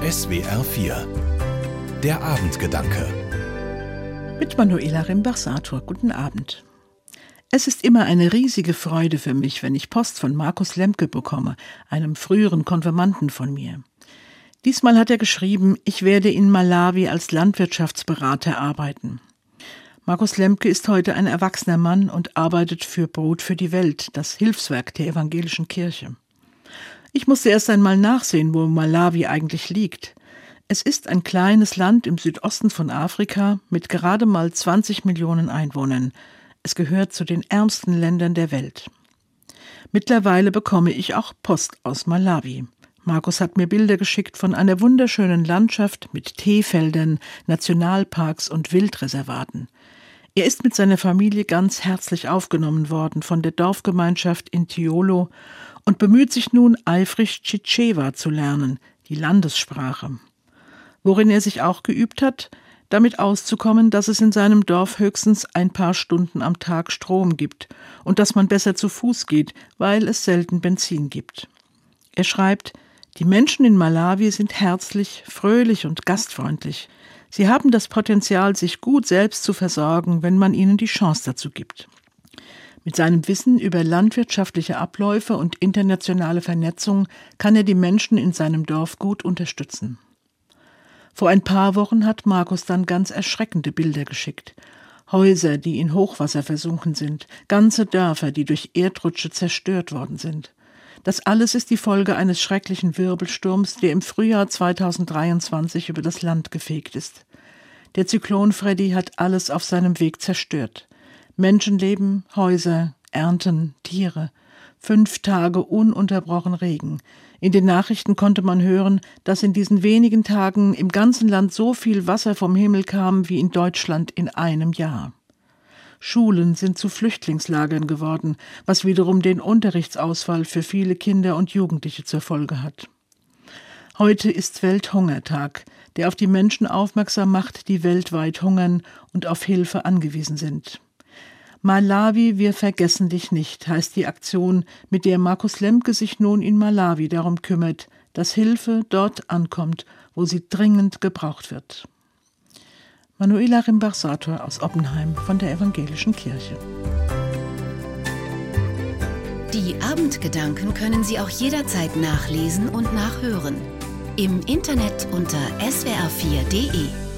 SWR 4 Der Abendgedanke Mit Manuela Rimbach-Sator. Guten Abend. Es ist immer eine riesige Freude für mich, wenn ich Post von Markus Lemke bekomme, einem früheren Konfirmanden von mir. Diesmal hat er geschrieben, ich werde in Malawi als Landwirtschaftsberater arbeiten. Markus Lemke ist heute ein erwachsener Mann und arbeitet für Brot für die Welt, das Hilfswerk der evangelischen Kirche. Ich musste erst einmal nachsehen, wo Malawi eigentlich liegt. Es ist ein kleines Land im Südosten von Afrika mit gerade mal 20 Millionen Einwohnern. Es gehört zu den ärmsten Ländern der Welt. Mittlerweile bekomme ich auch Post aus Malawi. Markus hat mir Bilder geschickt von einer wunderschönen Landschaft mit Teefeldern, Nationalparks und Wildreservaten. Er ist mit seiner Familie ganz herzlich aufgenommen worden von der Dorfgemeinschaft in Tiolo und bemüht sich nun eifrig Chichewa zu lernen, die Landessprache. Worin er sich auch geübt hat, damit auszukommen, dass es in seinem Dorf höchstens ein paar Stunden am Tag Strom gibt und dass man besser zu Fuß geht, weil es selten Benzin gibt. Er schreibt, die Menschen in Malawi sind herzlich, fröhlich und gastfreundlich. Sie haben das Potenzial, sich gut selbst zu versorgen, wenn man ihnen die Chance dazu gibt. Mit seinem Wissen über landwirtschaftliche Abläufe und internationale Vernetzung kann er die Menschen in seinem Dorf gut unterstützen. Vor ein paar Wochen hat Markus dann ganz erschreckende Bilder geschickt. Häuser, die in Hochwasser versunken sind, ganze Dörfer, die durch Erdrutsche zerstört worden sind. Das alles ist die Folge eines schrecklichen Wirbelsturms, der im Frühjahr 2023 über das Land gefegt ist. Der Zyklon Freddy hat alles auf seinem Weg zerstört. Menschenleben, Häuser, Ernten, Tiere. Fünf Tage ununterbrochen Regen. In den Nachrichten konnte man hören, dass in diesen wenigen Tagen im ganzen Land so viel Wasser vom Himmel kam wie in Deutschland in einem Jahr. Schulen sind zu Flüchtlingslagern geworden, was wiederum den Unterrichtsausfall für viele Kinder und Jugendliche zur Folge hat. Heute ist Welthungertag, der auf die Menschen aufmerksam macht, die weltweit hungern und auf Hilfe angewiesen sind. Malawi, wir vergessen dich nicht, heißt die Aktion, mit der Markus Lemke sich nun in Malawi darum kümmert, dass Hilfe dort ankommt, wo sie dringend gebraucht wird. Manuela Rimbach-Sator aus Oppenheim von der Evangelischen Kirche. Die Abendgedanken können Sie auch jederzeit nachlesen und nachhören. Im Internet unter swr4.de.